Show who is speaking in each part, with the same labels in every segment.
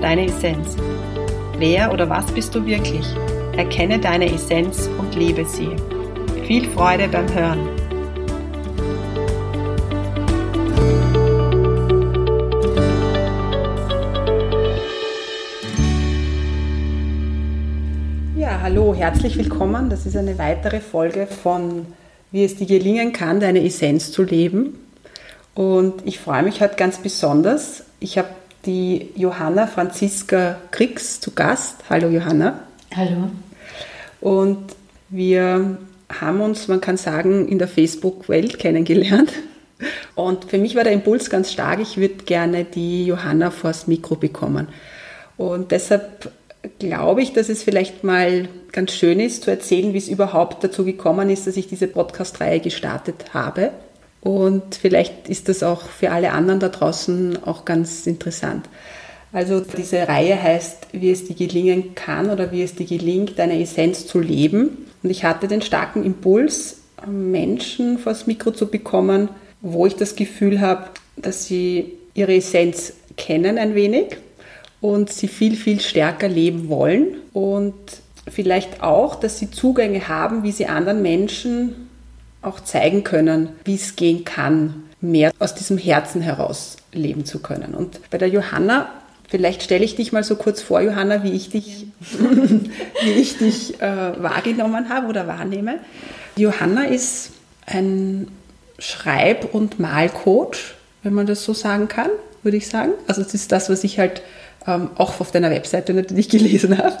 Speaker 1: deine Essenz. Wer oder was bist du wirklich? Erkenne deine Essenz und lebe sie. Viel Freude beim Hören. Ja, hallo, herzlich willkommen. Das ist eine weitere Folge von Wie es dir gelingen kann, deine Essenz zu leben. Und ich freue mich heute ganz besonders. Ich habe die Johanna Franziska Kriegs zu Gast. Hallo Johanna.
Speaker 2: Hallo.
Speaker 1: Und wir haben uns, man kann sagen, in der Facebook-Welt kennengelernt. Und für mich war der Impuls ganz stark, ich würde gerne die Johanna vors Mikro bekommen. Und deshalb glaube ich, dass es vielleicht mal ganz schön ist zu erzählen, wie es überhaupt dazu gekommen ist, dass ich diese Podcast-Reihe gestartet habe. Und vielleicht ist das auch für alle anderen da draußen auch ganz interessant. Also diese Reihe heißt, wie es dir gelingen kann oder wie es dir gelingt, deine Essenz zu leben. Und ich hatte den starken Impuls, Menschen vors Mikro zu bekommen, wo ich das Gefühl habe, dass sie ihre Essenz kennen ein wenig und sie viel, viel stärker leben wollen und vielleicht auch, dass sie Zugänge haben, wie sie anderen Menschen auch zeigen können, wie es gehen kann, mehr aus diesem Herzen heraus leben zu können. Und bei der Johanna, vielleicht stelle ich dich mal so kurz vor, Johanna, wie ich dich, wie ich dich äh, wahrgenommen habe oder wahrnehme. Johanna ist ein Schreib- und Malcoach, wenn man das so sagen kann, würde ich sagen. Also das ist das, was ich halt ähm, auch auf deiner Webseite natürlich gelesen habe.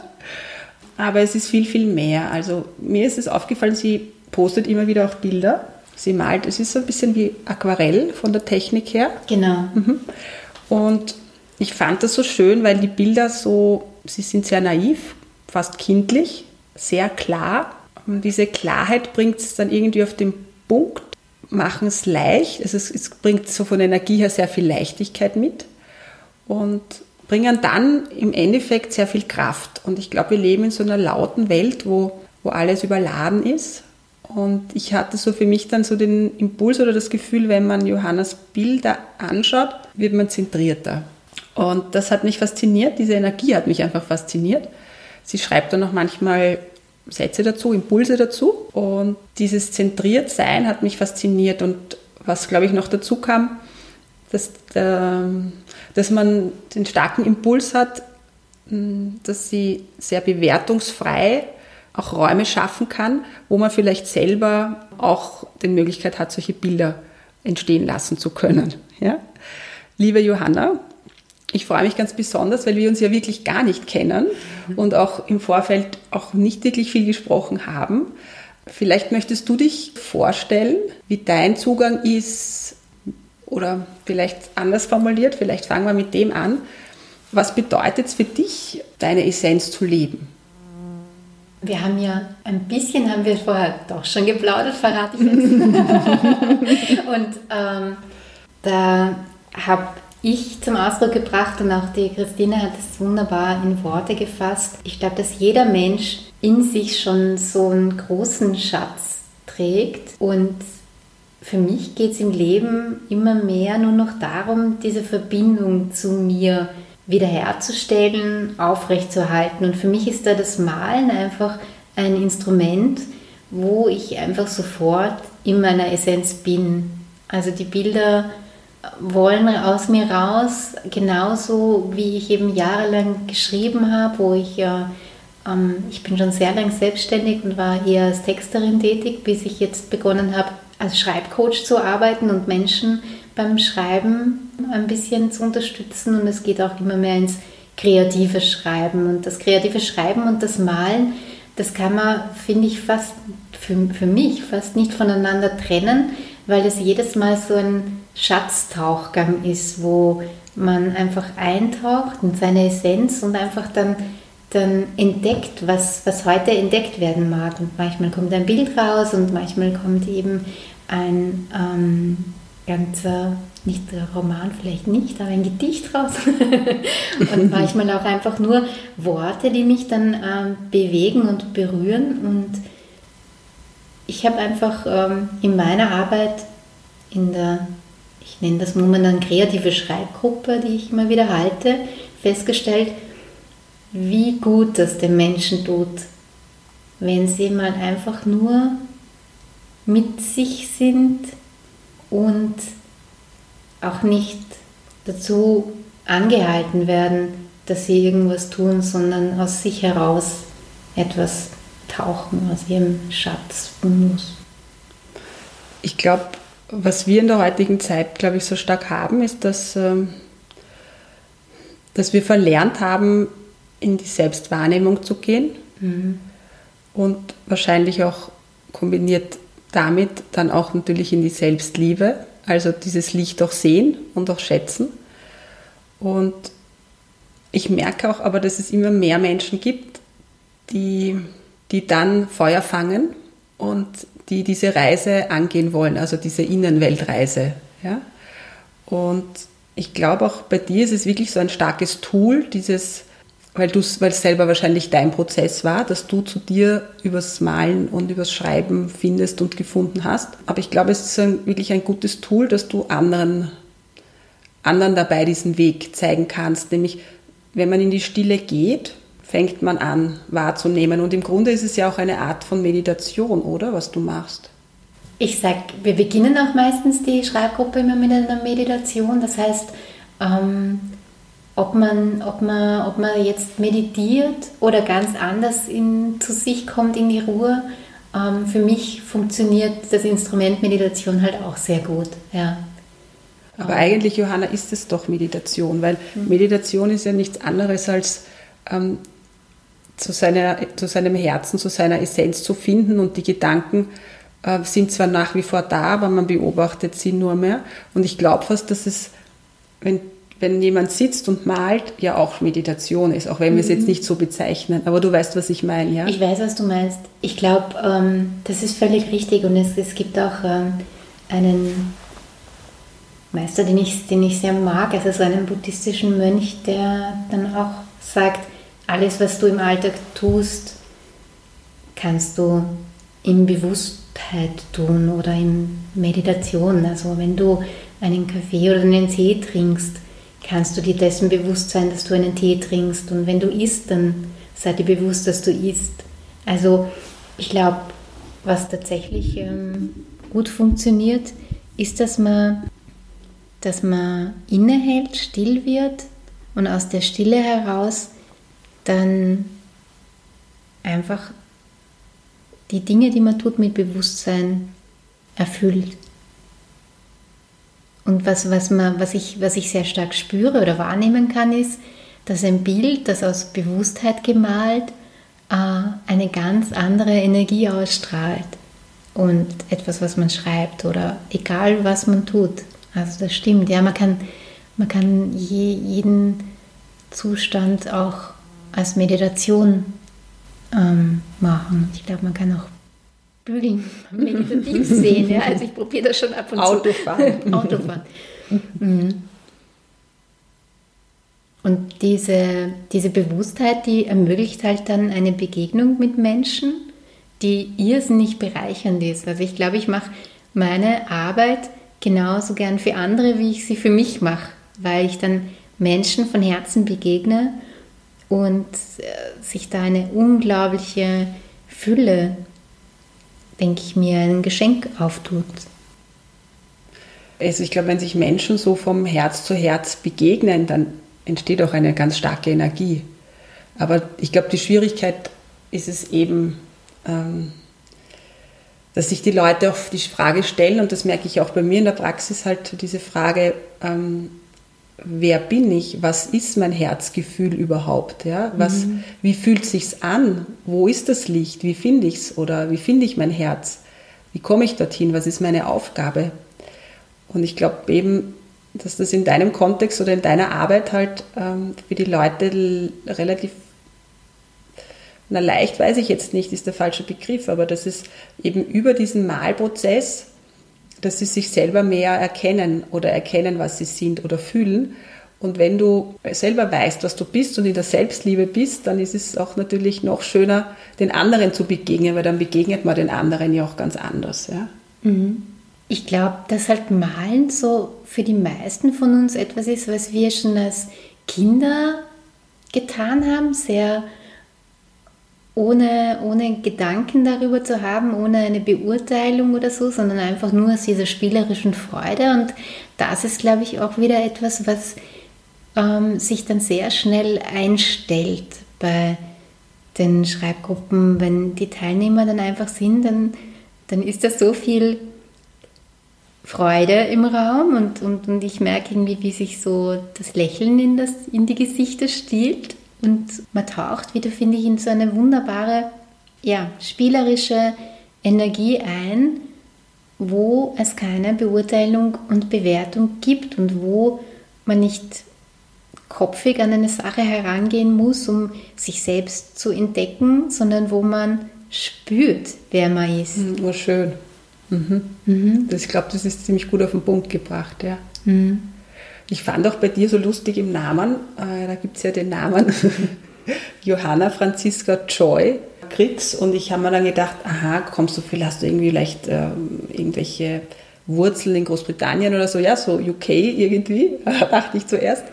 Speaker 1: Aber es ist viel, viel mehr. Also mir ist es aufgefallen, sie postet immer wieder auch Bilder. Sie malt, es ist so ein bisschen wie Aquarell von der Technik her.
Speaker 2: Genau.
Speaker 1: Mhm. Und ich fand das so schön, weil die Bilder so, sie sind sehr naiv, fast kindlich, sehr klar. Und diese Klarheit bringt es dann irgendwie auf den Punkt, machen es leicht. Also es, es bringt so von Energie her sehr viel Leichtigkeit mit und bringen dann im Endeffekt sehr viel Kraft. Und ich glaube, wir leben in so einer lauten Welt, wo, wo alles überladen ist und ich hatte so für mich dann so den Impuls oder das Gefühl, wenn man Johannas Bilder anschaut, wird man zentrierter. Und das hat mich fasziniert, diese Energie hat mich einfach fasziniert. Sie schreibt dann auch manchmal Sätze dazu, Impulse dazu. Und dieses Zentriertsein hat mich fasziniert. Und was, glaube ich, noch dazu kam, dass, dass man den starken Impuls hat, dass sie sehr bewertungsfrei auch Räume schaffen kann, wo man vielleicht selber auch die Möglichkeit hat, solche Bilder entstehen lassen zu können. Ja? Liebe Johanna, ich freue mich ganz besonders, weil wir uns ja wirklich gar nicht kennen und auch im Vorfeld auch nicht wirklich viel gesprochen haben. Vielleicht möchtest du dich vorstellen, wie dein Zugang ist oder vielleicht anders formuliert, vielleicht fangen wir mit dem an. Was bedeutet es für dich, deine Essenz zu leben?
Speaker 2: Wir haben ja ein bisschen, haben wir vorher doch schon geplaudert, verrate ich jetzt. und ähm, da habe ich zum Ausdruck gebracht und auch die Christine hat es wunderbar in Worte gefasst. Ich glaube, dass jeder Mensch in sich schon so einen großen Schatz trägt und für mich geht es im Leben immer mehr nur noch darum, diese Verbindung zu mir zu wiederherzustellen, aufrechtzuerhalten. Und für mich ist da das Malen einfach ein Instrument, wo ich einfach sofort in meiner Essenz bin. Also die Bilder wollen aus mir raus, genauso wie ich eben jahrelang geschrieben habe, wo ich ja, ähm, ich bin schon sehr lang selbstständig und war hier als Texterin tätig, bis ich jetzt begonnen habe, als Schreibcoach zu arbeiten und Menschen beim Schreiben ein bisschen zu unterstützen und es geht auch immer mehr ins kreative Schreiben. Und das kreative Schreiben und das Malen, das kann man, finde ich, fast für, für mich fast nicht voneinander trennen, weil es jedes Mal so ein Schatztauchgang ist, wo man einfach eintaucht in seine Essenz und einfach dann, dann entdeckt, was, was heute entdeckt werden mag. Und manchmal kommt ein Bild raus und manchmal kommt eben ein ähm, ganzer, nicht der Roman vielleicht nicht, aber ein Gedicht raus. und manchmal auch einfach nur Worte, die mich dann ähm, bewegen und berühren. Und ich habe einfach ähm, in meiner Arbeit in der ich nenne das momentan kreative Schreibgruppe, die ich immer wieder halte, festgestellt, wie gut das den Menschen tut, wenn sie mal einfach nur mit sich sind und auch nicht dazu angehalten werden, dass sie irgendwas tun, sondern aus sich heraus etwas tauchen, aus ihrem Schatz muss.
Speaker 1: Ich glaube, was wir in der heutigen Zeit, glaube ich, so stark haben, ist, dass, ähm, dass wir verlernt haben, in die Selbstwahrnehmung zu gehen mhm. und wahrscheinlich auch kombiniert damit dann auch natürlich in die Selbstliebe, also dieses Licht auch sehen und auch schätzen. Und ich merke auch aber, dass es immer mehr Menschen gibt, die, die dann Feuer fangen und die diese Reise angehen wollen, also diese Innenweltreise. Ja? Und ich glaube auch bei dir ist es wirklich so ein starkes Tool, dieses, weil es selber wahrscheinlich dein Prozess war, dass du zu dir übers Malen und übers Schreiben findest und gefunden hast. Aber ich glaube, es ist ein, wirklich ein gutes Tool, dass du anderen, anderen dabei diesen Weg zeigen kannst. Nämlich, wenn man in die Stille geht, fängt man an wahrzunehmen. Und im Grunde ist es ja auch eine Art von Meditation, oder, was du machst?
Speaker 2: Ich sage, wir beginnen auch meistens die Schreibgruppe immer mit einer Meditation. Das heißt, ähm, ob, man, ob, man, ob man jetzt meditiert oder ganz anders in, zu sich kommt in die Ruhe, ähm, für mich funktioniert das Instrument Meditation halt auch sehr gut. Ja.
Speaker 1: Aber ähm. eigentlich, Johanna, ist es doch Meditation, weil mhm. Meditation ist ja nichts anderes als ähm, zu, seiner, zu seinem Herzen, zu seiner Essenz zu finden und die Gedanken äh, sind zwar nach wie vor da, aber man beobachtet sie nur mehr. Und ich glaube fast, dass es, wenn, wenn jemand sitzt und malt, ja auch Meditation ist, auch wenn wir es jetzt mhm. nicht so bezeichnen. Aber du weißt, was ich meine, ja?
Speaker 2: Ich weiß, was du meinst. Ich glaube, ähm, das ist völlig richtig und es, es gibt auch ähm, einen Meister, den ich, den ich sehr mag, also so einen buddhistischen Mönch, der dann auch sagt, alles, was du im Alltag tust, kannst du in Bewusstheit tun oder in Meditation. Also wenn du einen Kaffee oder einen Tee trinkst, kannst du dir dessen bewusst sein, dass du einen Tee trinkst. Und wenn du isst, dann sei dir bewusst, dass du isst. Also ich glaube, was tatsächlich ähm, gut funktioniert, ist, dass man, dass man innehält, still wird und aus der Stille heraus dann einfach die Dinge, die man tut, mit Bewusstsein erfüllt. Und was, was, man, was, ich, was ich sehr stark spüre oder wahrnehmen kann, ist, dass ein Bild, das aus Bewusstheit gemalt, äh, eine ganz andere Energie ausstrahlt. Und etwas, was man schreibt oder egal, was man tut. Also das stimmt, ja, man kann, man kann je, jeden Zustand auch als Meditation ähm, machen. Ich glaube, man kann auch Bügeln meditativ sehen. Ja? Also ich probiere das schon ab und
Speaker 1: Autofahren.
Speaker 2: zu. Autofahren. Mhm. Und diese, diese Bewusstheit, die ermöglicht halt dann eine Begegnung mit Menschen, die irrsinnig bereichernd ist. Also ich glaube, ich mache meine Arbeit genauso gern für andere, wie ich sie für mich mache, weil ich dann Menschen von Herzen begegne und äh, sich da eine unglaubliche Fülle, denke ich mir, ein Geschenk auftut.
Speaker 1: Also ich glaube, wenn sich Menschen so vom Herz zu Herz begegnen, dann entsteht auch eine ganz starke Energie. Aber ich glaube, die Schwierigkeit ist es eben, ähm, dass sich die Leute auch die Frage stellen, und das merke ich auch bei mir in der Praxis, halt diese Frage, ähm, wer bin ich, was ist mein Herzgefühl überhaupt, ja? Was, mhm. Wie fühlt sich's an? Wo ist das Licht? Wie finde ich es? Oder wie finde ich mein Herz? Wie komme ich dorthin? Was ist meine Aufgabe? Und ich glaube eben, dass das in deinem Kontext oder in deiner Arbeit halt ähm, für die Leute relativ, na leicht weiß ich jetzt nicht, ist der falsche Begriff, aber das ist eben über diesen Malprozess, dass sie sich selber mehr erkennen oder erkennen, was sie sind oder fühlen. Und wenn du selber weißt, was du bist und in der Selbstliebe bist, dann ist es auch natürlich noch schöner, den anderen zu begegnen, weil dann begegnet man den anderen ja auch ganz anders. Ja?
Speaker 2: Mhm. Ich glaube, dass halt Malen so für die meisten von uns etwas ist, was wir schon als Kinder getan haben, sehr ohne, ohne Gedanken darüber zu haben, ohne eine Beurteilung oder so, sondern einfach nur aus dieser spielerischen Freude. Und das ist, glaube ich, auch wieder etwas, was ähm, sich dann sehr schnell einstellt bei den Schreibgruppen. Wenn die Teilnehmer dann einfach sind, dann, dann ist da so viel Freude im Raum und, und, und ich merke irgendwie, wie sich so das Lächeln in, das, in die Gesichter stiehlt und man taucht wieder, finde ich, in so eine wunderbare, ja, spielerische Energie ein, wo es keine Beurteilung und Bewertung gibt und wo man nicht kopfig an eine Sache herangehen muss, um sich selbst zu entdecken, sondern wo man spürt, wer man ist.
Speaker 1: Oh, schön. Mhm. Mhm. Das, ich glaube, das ist ziemlich gut auf den Punkt gebracht, ja. Mhm. Ich fand auch bei dir so lustig im Namen, äh, da gibt es ja den Namen Johanna Franziska Joy Kriegs und ich habe mir dann gedacht, aha, kommst du viel, hast du irgendwie vielleicht äh, irgendwelche Wurzeln in Großbritannien oder so, ja, so UK irgendwie, dachte ich zuerst.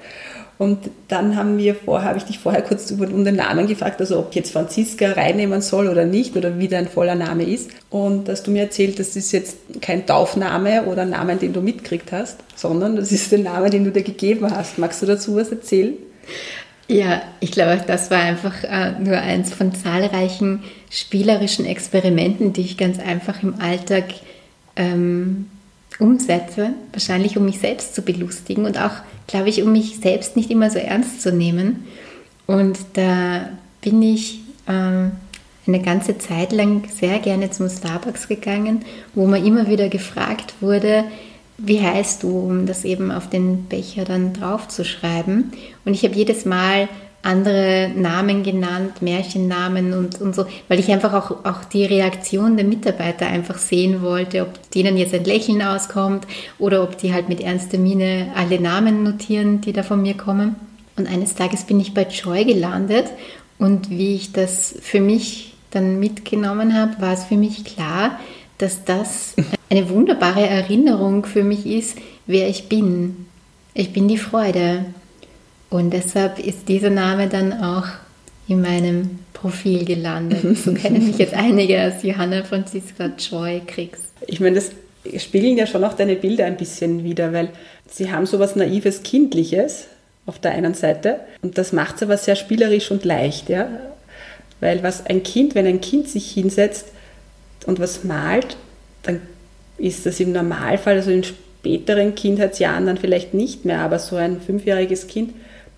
Speaker 1: Und dann haben wir vorher, habe ich dich vorher kurz um den Namen gefragt, also ob ich jetzt Franziska reinnehmen soll oder nicht oder wie dein voller Name ist. Und dass du mir erzählt, das ist jetzt kein Taufname oder Name, den du mitgekriegt hast, sondern das ist der Name, den du dir gegeben hast. Magst du dazu was erzählen?
Speaker 2: Ja, ich glaube, das war einfach äh, nur eins von zahlreichen spielerischen Experimenten, die ich ganz einfach im Alltag ähm, umsetze, wahrscheinlich um mich selbst zu belustigen und auch, glaube ich, um mich selbst nicht immer so ernst zu nehmen. Und da bin ich ähm, eine ganze Zeit lang sehr gerne zum Starbucks gegangen, wo man immer wieder gefragt wurde, wie heißt du, um das eben auf den Becher dann draufzuschreiben. Und ich habe jedes Mal andere Namen genannt, Märchennamen und, und so, weil ich einfach auch, auch die Reaktion der Mitarbeiter einfach sehen wollte, ob denen jetzt ein Lächeln auskommt oder ob die halt mit ernster Miene alle Namen notieren, die da von mir kommen. Und eines Tages bin ich bei Joy gelandet und wie ich das für mich dann mitgenommen habe, war es für mich klar, dass das eine wunderbare Erinnerung für mich ist, wer ich bin. Ich bin die Freude. Und deshalb ist dieser Name dann auch in meinem Profil gelandet. So kennen mich jetzt einige als Johanna Franziska Joy Kriegs.
Speaker 1: Ich meine, das spiegeln ja schon auch deine Bilder ein bisschen wieder, weil sie haben so was Naives, Kindliches auf der einen Seite und das macht es aber sehr spielerisch und leicht, ja. Weil was ein Kind, wenn ein Kind sich hinsetzt und was malt, dann ist das im Normalfall, also in späteren Kindheitsjahren dann vielleicht nicht mehr, aber so ein fünfjähriges Kind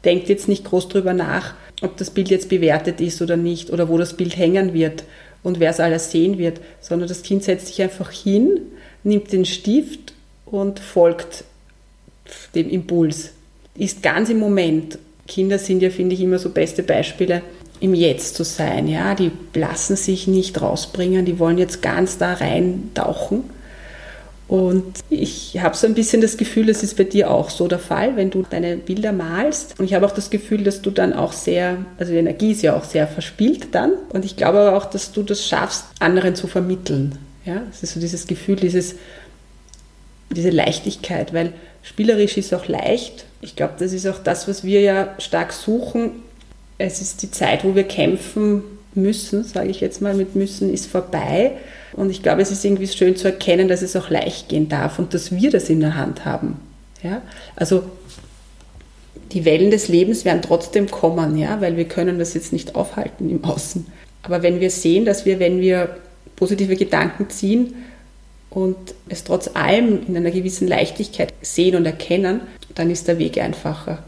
Speaker 1: denkt jetzt nicht groß drüber nach, ob das Bild jetzt bewertet ist oder nicht oder wo das Bild hängen wird und wer es alles sehen wird, sondern das Kind setzt sich einfach hin, nimmt den Stift und folgt dem Impuls. Ist ganz im Moment. Kinder sind ja, finde ich, immer so beste Beispiele, im Jetzt zu sein. Ja, die lassen sich nicht rausbringen, die wollen jetzt ganz da reintauchen und ich habe so ein bisschen das Gefühl, das ist bei dir auch so der Fall, wenn du deine Bilder malst. Und ich habe auch das Gefühl, dass du dann auch sehr, also die Energie ist ja auch sehr verspielt dann. Und ich glaube aber auch, dass du das schaffst, anderen zu vermitteln. Ja, es ist so dieses Gefühl, dieses, diese Leichtigkeit, weil spielerisch ist auch leicht. Ich glaube, das ist auch das, was wir ja stark suchen. Es ist die Zeit, wo wir kämpfen müssen, sage ich jetzt mal, mit müssen ist vorbei. Und ich glaube, es ist irgendwie schön zu erkennen, dass es auch leicht gehen darf und dass wir das in der Hand haben. Ja? Also die Wellen des Lebens werden trotzdem kommen, ja, weil wir können das jetzt nicht aufhalten im Außen. Aber wenn wir sehen, dass wir, wenn wir positive Gedanken ziehen und es trotz allem in einer gewissen Leichtigkeit sehen und erkennen, dann ist der Weg einfacher.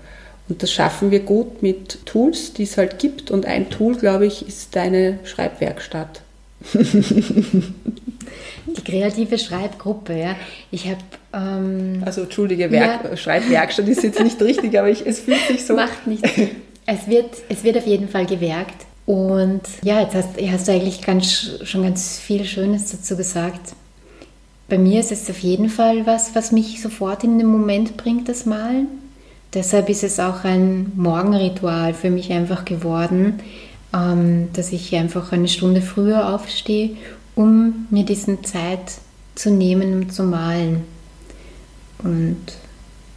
Speaker 1: Und das schaffen wir gut mit Tools, die es halt gibt. Und ein Tool, glaube ich, ist deine Schreibwerkstatt.
Speaker 2: die kreative Schreibgruppe. Ja. Ich habe. Ähm,
Speaker 1: also, Entschuldige, Werk, ja. Schreibwerkstatt ist jetzt nicht richtig, aber ich, es fühlt sich so.
Speaker 2: Macht nichts. Es wird, es wird auf jeden Fall gewerkt. Und ja, jetzt hast, hast du eigentlich ganz, schon ganz viel Schönes dazu gesagt. Bei mir ist es auf jeden Fall was, was mich sofort in den Moment bringt, das Malen. Deshalb ist es auch ein Morgenritual für mich einfach geworden, dass ich einfach eine Stunde früher aufstehe, um mir diesen Zeit zu nehmen, um zu malen. Und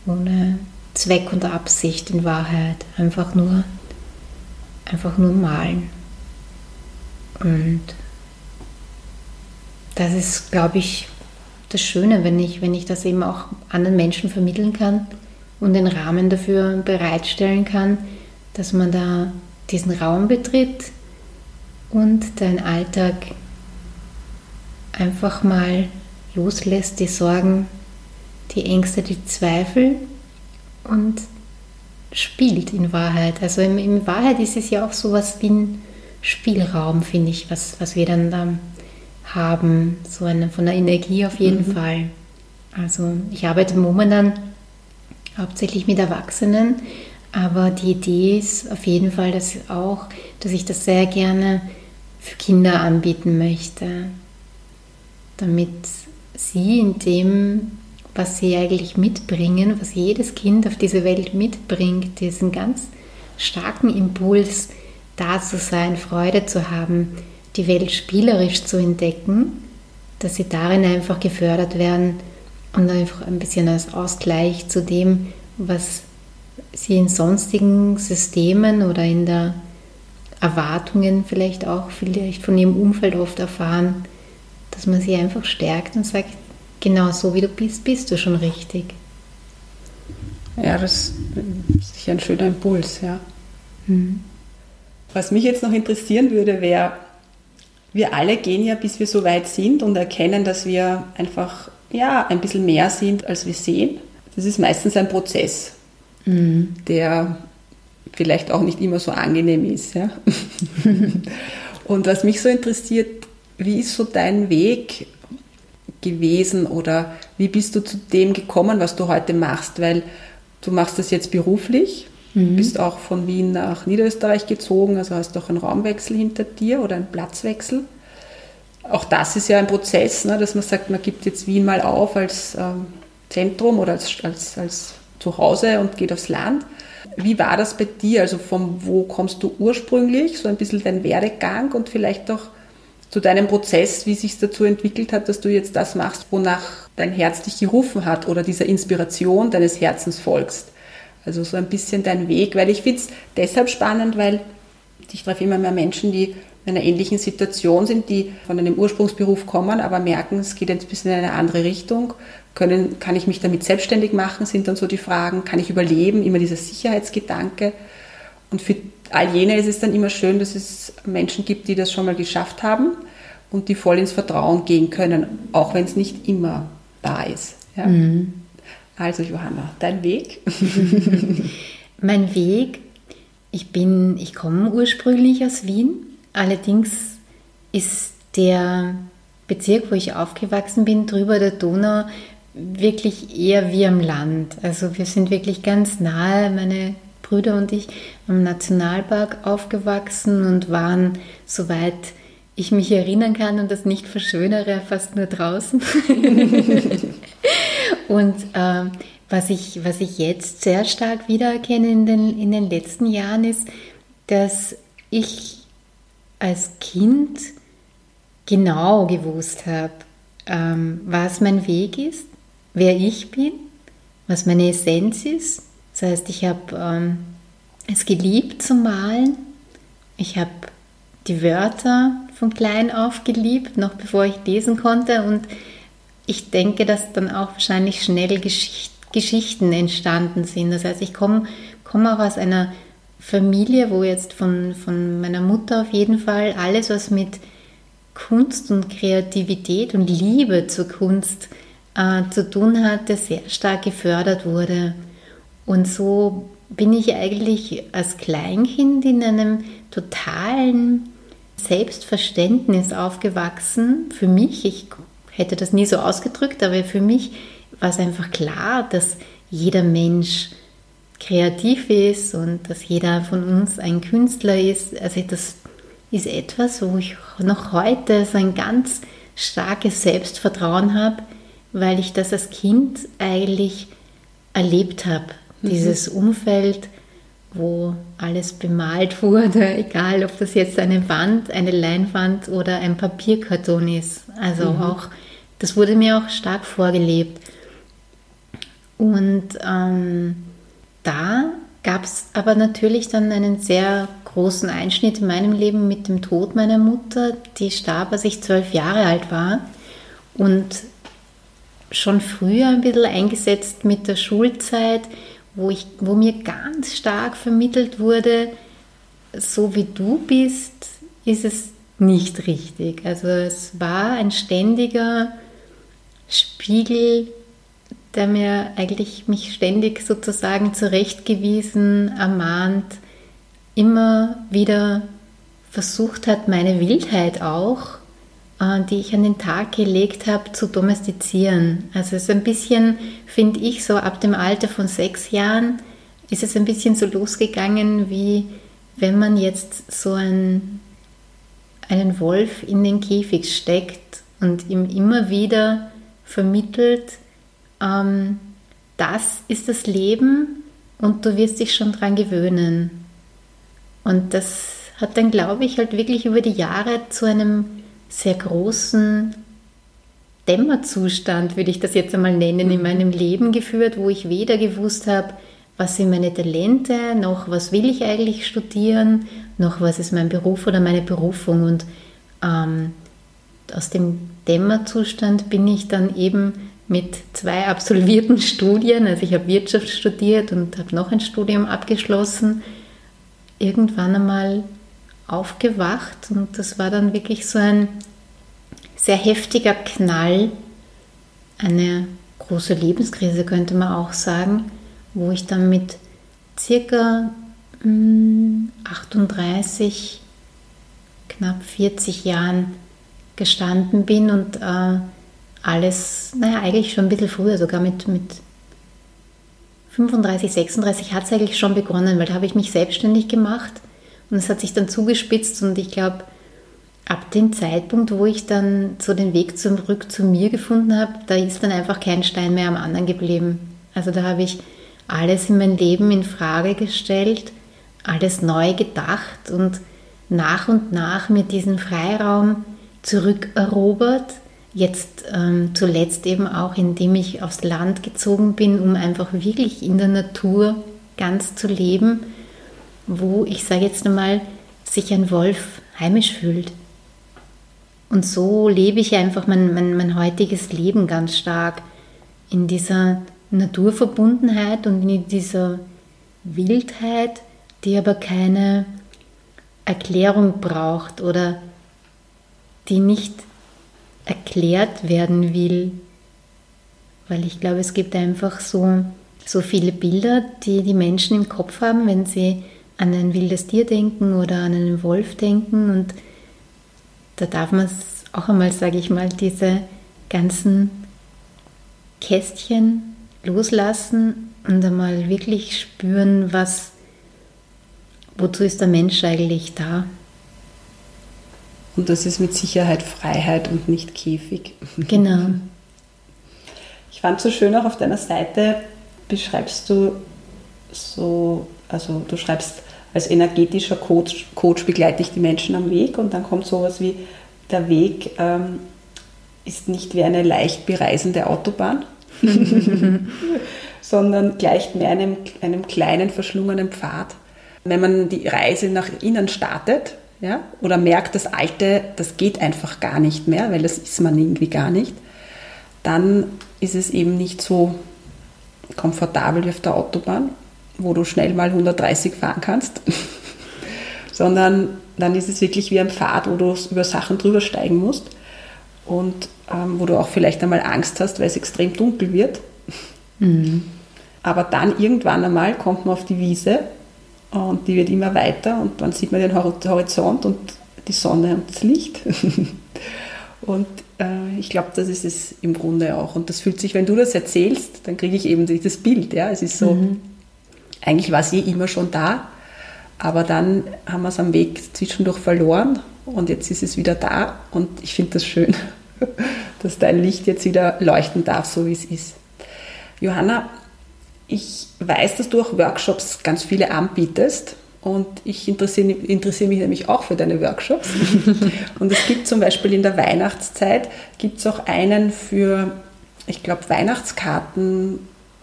Speaker 2: ohne Zweck und Absicht in Wahrheit. Einfach nur, einfach nur malen. Und das ist, glaube ich, das Schöne, wenn ich, wenn ich das eben auch anderen Menschen vermitteln kann und den Rahmen dafür bereitstellen kann, dass man da diesen Raum betritt und deinen Alltag einfach mal loslässt, die Sorgen, die Ängste, die Zweifel und spielt in Wahrheit. Also in, in Wahrheit ist es ja auch so was wie ein Spielraum, finde ich, was, was wir dann da haben, so eine, von der Energie auf jeden mhm. Fall. Also ich arbeite momentan hauptsächlich mit Erwachsenen, aber die Idee ist auf jeden Fall, dass auch, dass ich das sehr gerne für Kinder anbieten möchte, damit sie in dem, was sie eigentlich mitbringen, was jedes Kind auf diese Welt mitbringt, diesen ganz starken Impuls, da zu sein, Freude zu haben, die Welt spielerisch zu entdecken, dass sie darin einfach gefördert werden und einfach ein bisschen als Ausgleich zu dem, was sie in sonstigen Systemen oder in der Erwartungen vielleicht auch vielleicht von ihrem Umfeld oft erfahren, dass man sie einfach stärkt und sagt, genau so wie du bist, bist du schon richtig.
Speaker 1: Ja, das ist sicher ein schöner Impuls, ja. Mhm. Was mich jetzt noch interessieren würde, wäre, wir alle gehen ja, bis wir so weit sind und erkennen, dass wir einfach ja, ein bisschen mehr sind, als wir sehen. Das ist meistens ein Prozess, mhm. der vielleicht auch nicht immer so angenehm ist. Ja? und was mich so interessiert, wie ist so dein Weg gewesen oder wie bist du zu dem gekommen, was du heute machst? Weil du machst das jetzt beruflich Mhm. Bist auch von Wien nach Niederösterreich gezogen, also hast auch einen Raumwechsel hinter dir oder einen Platzwechsel. Auch das ist ja ein Prozess, ne, dass man sagt, man gibt jetzt Wien mal auf als ähm, Zentrum oder als, als, als Zuhause und geht aufs Land. Wie war das bei dir? Also von wo kommst du ursprünglich? So ein bisschen dein Werdegang und vielleicht auch zu deinem Prozess, wie sich dazu entwickelt hat, dass du jetzt das machst, wonach dein Herz dich gerufen hat oder dieser Inspiration deines Herzens folgst. Also so ein bisschen dein Weg, weil ich finde es deshalb spannend, weil ich treffe immer mehr Menschen, die in einer ähnlichen Situation sind, die von einem Ursprungsberuf kommen, aber merken, es geht ein bisschen in eine andere Richtung. Können, kann ich mich damit selbstständig machen, sind dann so die Fragen, kann ich überleben, immer dieser Sicherheitsgedanke. Und für all jene ist es dann immer schön, dass es Menschen gibt, die das schon mal geschafft haben und die voll ins Vertrauen gehen können, auch wenn es nicht immer da ist. Ja. Mhm. Also Johanna, dein Weg?
Speaker 2: mein Weg, ich bin, ich komme ursprünglich aus Wien. Allerdings ist der Bezirk, wo ich aufgewachsen bin, drüber der Donau, wirklich eher wie am Land. Also wir sind wirklich ganz nahe, meine Brüder und ich, am Nationalpark aufgewachsen und waren, soweit ich mich erinnern kann und das nicht verschönere, fast nur draußen. Und äh, was, ich, was ich jetzt sehr stark wiedererkenne in den, in den letzten Jahren ist, dass ich als Kind genau gewusst habe, ähm, was mein Weg ist, wer ich bin, was meine Essenz ist. Das heißt, ich habe ähm, es geliebt zu malen. Ich habe die Wörter von klein auf geliebt, noch bevor ich lesen konnte. Und ich denke, dass dann auch wahrscheinlich schnell Geschicht Geschichten entstanden sind. Das heißt, ich komme komm auch aus einer Familie, wo jetzt von, von meiner Mutter auf jeden Fall alles, was mit Kunst und Kreativität und Liebe zur Kunst äh, zu tun hatte, sehr stark gefördert wurde. Und so bin ich eigentlich als Kleinkind in einem totalen Selbstverständnis aufgewachsen. Für mich, ich hätte das nie so ausgedrückt, aber für mich war es einfach klar, dass jeder Mensch kreativ ist und dass jeder von uns ein Künstler ist. Also das ist etwas, wo ich noch heute so ein ganz starkes Selbstvertrauen habe, weil ich das als Kind eigentlich erlebt habe. Mhm. Dieses Umfeld, wo alles bemalt wurde, egal ob das jetzt eine Wand, eine Leinwand oder ein Papierkarton ist. Also mhm. auch, das wurde mir auch stark vorgelebt. Und ähm, da gab es aber natürlich dann einen sehr großen Einschnitt in meinem Leben mit dem Tod meiner Mutter. Die starb, als ich zwölf Jahre alt war. Und schon früher ein bisschen eingesetzt mit der Schulzeit, wo, ich, wo mir ganz stark vermittelt wurde, so wie du bist, ist es nicht richtig. Also es war ein ständiger Spiegel der mir eigentlich mich ständig sozusagen zurechtgewiesen, ermahnt, immer wieder versucht hat, meine Wildheit auch, die ich an den Tag gelegt habe, zu domestizieren. Also es ist ein bisschen, finde ich, so ab dem Alter von sechs Jahren ist es ein bisschen so losgegangen, wie wenn man jetzt so ein, einen Wolf in den Käfig steckt und ihm immer wieder vermittelt, ähm, das ist das Leben und du wirst dich schon dran gewöhnen. Und das hat dann, glaube ich, halt wirklich über die Jahre zu einem sehr großen Dämmerzustand, würde ich das jetzt einmal nennen, in mhm. meinem Leben geführt, wo ich weder gewusst habe, was sind meine Talente, noch was will ich eigentlich studieren, noch was ist mein Beruf oder meine Berufung. Und ähm, aus dem Dämmerzustand bin ich dann eben mit zwei absolvierten Studien, also ich habe Wirtschaft studiert und habe noch ein Studium abgeschlossen, irgendwann einmal aufgewacht und das war dann wirklich so ein sehr heftiger Knall, eine große Lebenskrise könnte man auch sagen, wo ich dann mit circa 38, hm, knapp 40 Jahren gestanden bin und äh, alles, naja, eigentlich schon ein bisschen früher, sogar mit, mit 35, 36 hat es eigentlich schon begonnen, weil da habe ich mich selbstständig gemacht und es hat sich dann zugespitzt und ich glaube, ab dem Zeitpunkt, wo ich dann so den Weg zurück zu mir gefunden habe, da ist dann einfach kein Stein mehr am anderen geblieben. Also da habe ich alles in mein Leben in Frage gestellt, alles neu gedacht und nach und nach mit diesem Freiraum zurückerobert Jetzt ähm, zuletzt eben auch, indem ich aufs Land gezogen bin, um einfach wirklich in der Natur ganz zu leben, wo ich sage jetzt einmal, sich ein Wolf heimisch fühlt. Und so lebe ich einfach mein, mein, mein heutiges Leben ganz stark in dieser Naturverbundenheit und in dieser Wildheit, die aber keine Erklärung braucht oder die nicht erklärt werden will. Weil ich glaube, es gibt einfach so, so viele Bilder, die die Menschen im Kopf haben, wenn sie an ein wildes Tier denken oder an einen Wolf denken. Und da darf man es auch einmal, sage ich mal, diese ganzen Kästchen loslassen und einmal wirklich spüren, was, wozu ist der Mensch eigentlich da?
Speaker 1: Und das ist mit Sicherheit Freiheit und nicht Käfig.
Speaker 2: Genau.
Speaker 1: Ich fand so schön auch auf deiner Seite beschreibst du so, also du schreibst, als energetischer Coach, Coach begleite ich die Menschen am Weg und dann kommt sowas wie, der Weg ähm, ist nicht wie eine leicht bereisende Autobahn, sondern gleicht mehr einem, einem kleinen verschlungenen Pfad. Wenn man die Reise nach innen startet, ja, oder merkt, das Alte, das geht einfach gar nicht mehr, weil das ist man irgendwie gar nicht, dann ist es eben nicht so komfortabel wie auf der Autobahn, wo du schnell mal 130 fahren kannst, sondern dann ist es wirklich wie ein Pfad, wo du über Sachen drüber steigen musst und ähm, wo du auch vielleicht einmal Angst hast, weil es extrem dunkel wird. Mhm. Aber dann irgendwann einmal kommt man auf die Wiese und die wird immer weiter und dann sieht man den Horizont und die Sonne und das Licht. Und äh, ich glaube, das ist es im Grunde auch. Und das fühlt sich, wenn du das erzählst, dann kriege ich eben dieses Bild. Ja? Es ist so, mhm. Eigentlich war eh immer schon da, aber dann haben wir es am Weg zwischendurch verloren und jetzt ist es wieder da. Und ich finde das schön, dass dein Licht jetzt wieder leuchten darf, so wie es ist. Johanna, ich weiß, dass du auch Workshops ganz viele anbietest. Und ich interessiere, interessiere, mich nämlich auch für deine Workshops. und es gibt zum Beispiel in der Weihnachtszeit, gibt es auch einen für, ich glaube, Weihnachtskarten,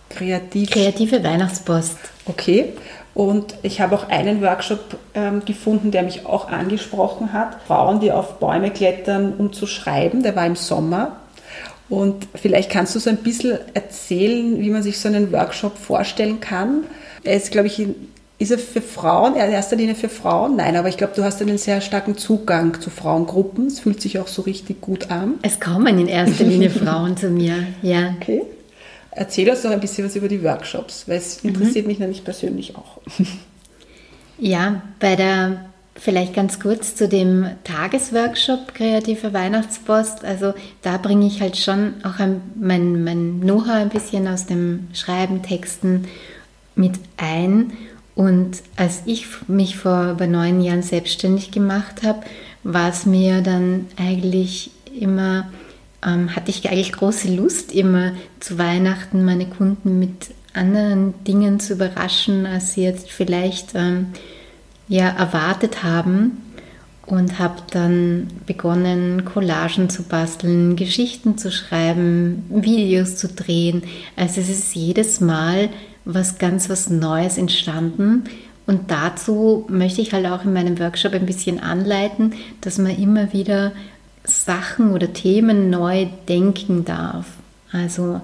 Speaker 1: kreativ.
Speaker 2: Kreative Weihnachtspost.
Speaker 1: Okay. Und ich habe auch einen Workshop ähm, gefunden, der mich auch angesprochen hat. Frauen, die auf Bäume klettern, um zu schreiben. Der war im Sommer. Und vielleicht kannst du so ein bisschen erzählen, wie man sich so einen Workshop vorstellen kann. Er ist, glaube ich, ist er für Frauen, in erster Linie für Frauen? Nein, aber ich glaube, du hast einen sehr starken Zugang zu Frauengruppen. Es fühlt sich auch so richtig gut an.
Speaker 2: Es kommen in erster Linie Frauen zu mir, ja.
Speaker 1: Okay. Erzähl uns doch ein bisschen was über die Workshops, weil es interessiert mhm. mich nämlich persönlich auch.
Speaker 2: Ja, bei der, vielleicht ganz kurz zu dem Tagesworkshop Kreative Weihnachtspost. Also da bringe ich halt schon auch ein, mein, mein Know-how ein bisschen aus dem Schreiben, Texten mit ein und als ich mich vor über neun Jahren selbstständig gemacht habe, war es mir dann eigentlich immer, ähm, hatte ich eigentlich große Lust, immer zu Weihnachten meine Kunden mit anderen Dingen zu überraschen, als sie jetzt vielleicht ähm, ja, erwartet haben. Und habe dann begonnen, Collagen zu basteln, Geschichten zu schreiben, Videos zu drehen. Also es ist jedes Mal was ganz was Neues entstanden. Und dazu möchte ich halt auch in meinem Workshop ein bisschen anleiten, dass man immer wieder Sachen oder Themen neu denken darf. Also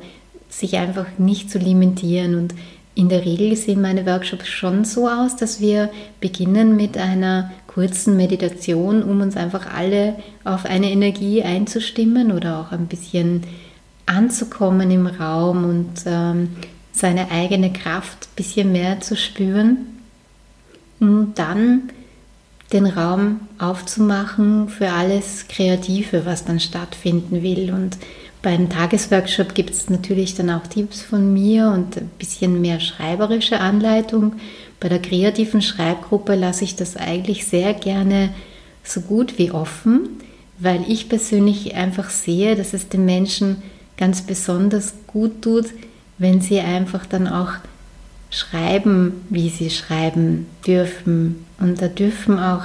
Speaker 2: sich einfach nicht zu limitieren. Und in der Regel sehen meine Workshops schon so aus, dass wir beginnen mit einer kurzen Meditation, um uns einfach alle auf eine Energie einzustimmen oder auch ein bisschen anzukommen im Raum und ähm, seine eigene Kraft ein bisschen mehr zu spüren und dann den Raum aufzumachen für alles Kreative, was dann stattfinden will. Und beim Tagesworkshop gibt es natürlich dann auch Tipps von mir und ein bisschen mehr schreiberische Anleitung. Bei der kreativen Schreibgruppe lasse ich das eigentlich sehr gerne so gut wie offen, weil ich persönlich einfach sehe, dass es den Menschen ganz besonders gut tut, wenn sie einfach dann auch schreiben, wie sie schreiben dürfen. Und da dürfen auch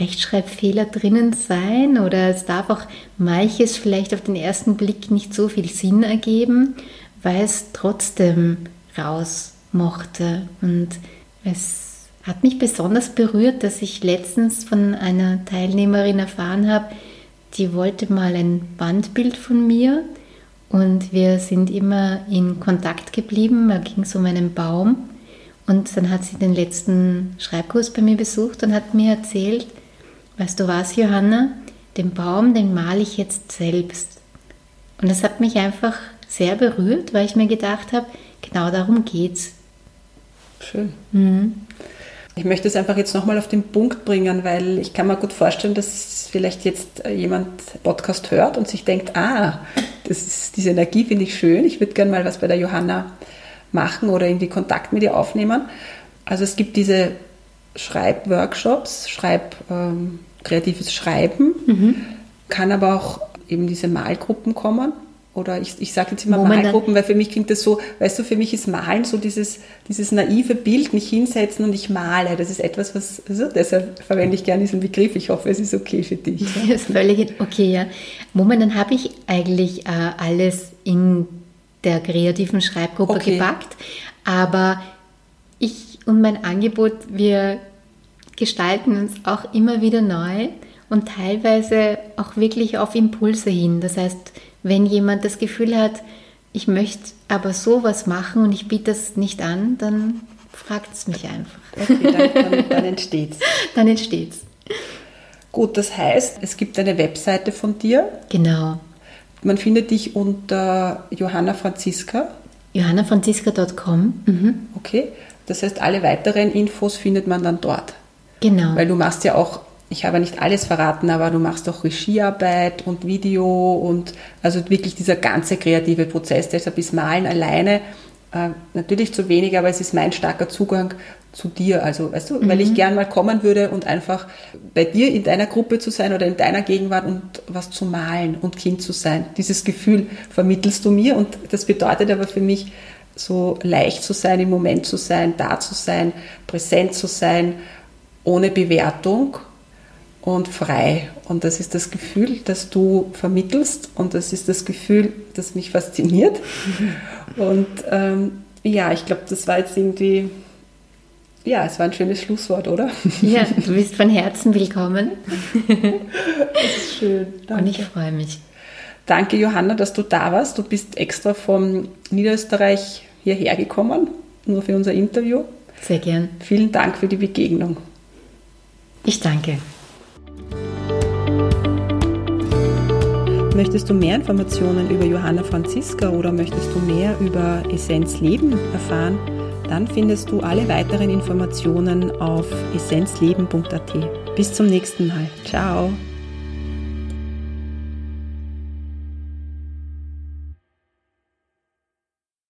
Speaker 2: Rechtschreibfehler drinnen sein oder es darf auch manches vielleicht auf den ersten Blick nicht so viel Sinn ergeben, weil es trotzdem raus mochte. Und es hat mich besonders berührt, dass ich letztens von einer Teilnehmerin erfahren habe, die wollte mal ein Bandbild von mir und wir sind immer in Kontakt geblieben. Da ging es um einen Baum. Und dann hat sie den letzten Schreibkurs bei mir besucht und hat mir erzählt, weißt du was, Johanna, den Baum, den male ich jetzt selbst. Und das hat mich einfach sehr berührt, weil ich mir gedacht habe, genau darum geht's.
Speaker 1: Schön. Mhm. Ich möchte es einfach jetzt nochmal auf den Punkt bringen, weil ich kann mir gut vorstellen, dass vielleicht jetzt jemand Podcast hört und sich denkt, ah, das ist, diese Energie finde ich schön, ich würde gerne mal was bei der Johanna machen oder irgendwie Kontakt mit ihr aufnehmen. Also es gibt diese Schreibworkshops, Schreib, ähm, kreatives Schreiben, mhm. kann aber auch eben diese Malgruppen kommen oder ich, ich sage jetzt immer Moment. Malgruppen, weil für mich klingt das so, weißt du, für mich ist Malen so dieses, dieses naive Bild, mich hinsetzen und ich male. Das ist etwas, was, also deshalb verwende ich gerne diesen Begriff. Ich hoffe, es ist okay für dich.
Speaker 2: Das ist völlig okay, ja. Momentan habe ich eigentlich äh, alles in der kreativen Schreibgruppe okay. gepackt, aber ich und mein Angebot, wir gestalten uns auch immer wieder neu und teilweise auch wirklich auf Impulse hin. Das heißt, wenn jemand das Gefühl hat, ich möchte aber sowas machen und ich biete das nicht an, dann fragt es mich einfach.
Speaker 1: Okay, dann, dann, dann entsteht es.
Speaker 2: Dann entsteht es.
Speaker 1: Gut, das heißt, es gibt eine Webseite von dir.
Speaker 2: Genau.
Speaker 1: Man findet dich unter Johanna Franziska.
Speaker 2: johannafranziska.com. Mhm.
Speaker 1: Okay, das heißt, alle weiteren Infos findet man dann dort.
Speaker 2: Genau.
Speaker 1: Weil du machst ja auch ich habe nicht alles verraten, aber du machst auch Regiearbeit und Video und also wirklich dieser ganze kreative Prozess, deshalb ist Malen alleine äh, natürlich zu wenig, aber es ist mein starker Zugang zu dir. Also, weißt du, mhm. weil ich gern mal kommen würde und einfach bei dir in deiner Gruppe zu sein oder in deiner Gegenwart und was zu malen und Kind zu sein. Dieses Gefühl vermittelst du mir und das bedeutet aber für mich, so leicht zu sein, im Moment zu sein, da zu sein, präsent zu sein, ohne Bewertung und frei. Und das ist das Gefühl, das du vermittelst und das ist das Gefühl, das mich fasziniert. Und ähm, ja, ich glaube, das war jetzt irgendwie, ja, es war ein schönes Schlusswort, oder?
Speaker 2: Ja, du bist von Herzen willkommen.
Speaker 1: Das ist schön.
Speaker 2: Danke. Und ich freue mich.
Speaker 1: Danke, Johanna, dass du da warst. Du bist extra von Niederösterreich hierher gekommen, nur für unser Interview.
Speaker 2: Sehr gern.
Speaker 1: Vielen Dank für die Begegnung.
Speaker 2: Ich danke.
Speaker 1: Möchtest du mehr Informationen über Johanna Franziska oder möchtest du mehr über Essenz Leben erfahren? Dann findest du alle weiteren Informationen auf essenzleben.at. Bis zum nächsten Mal. Ciao.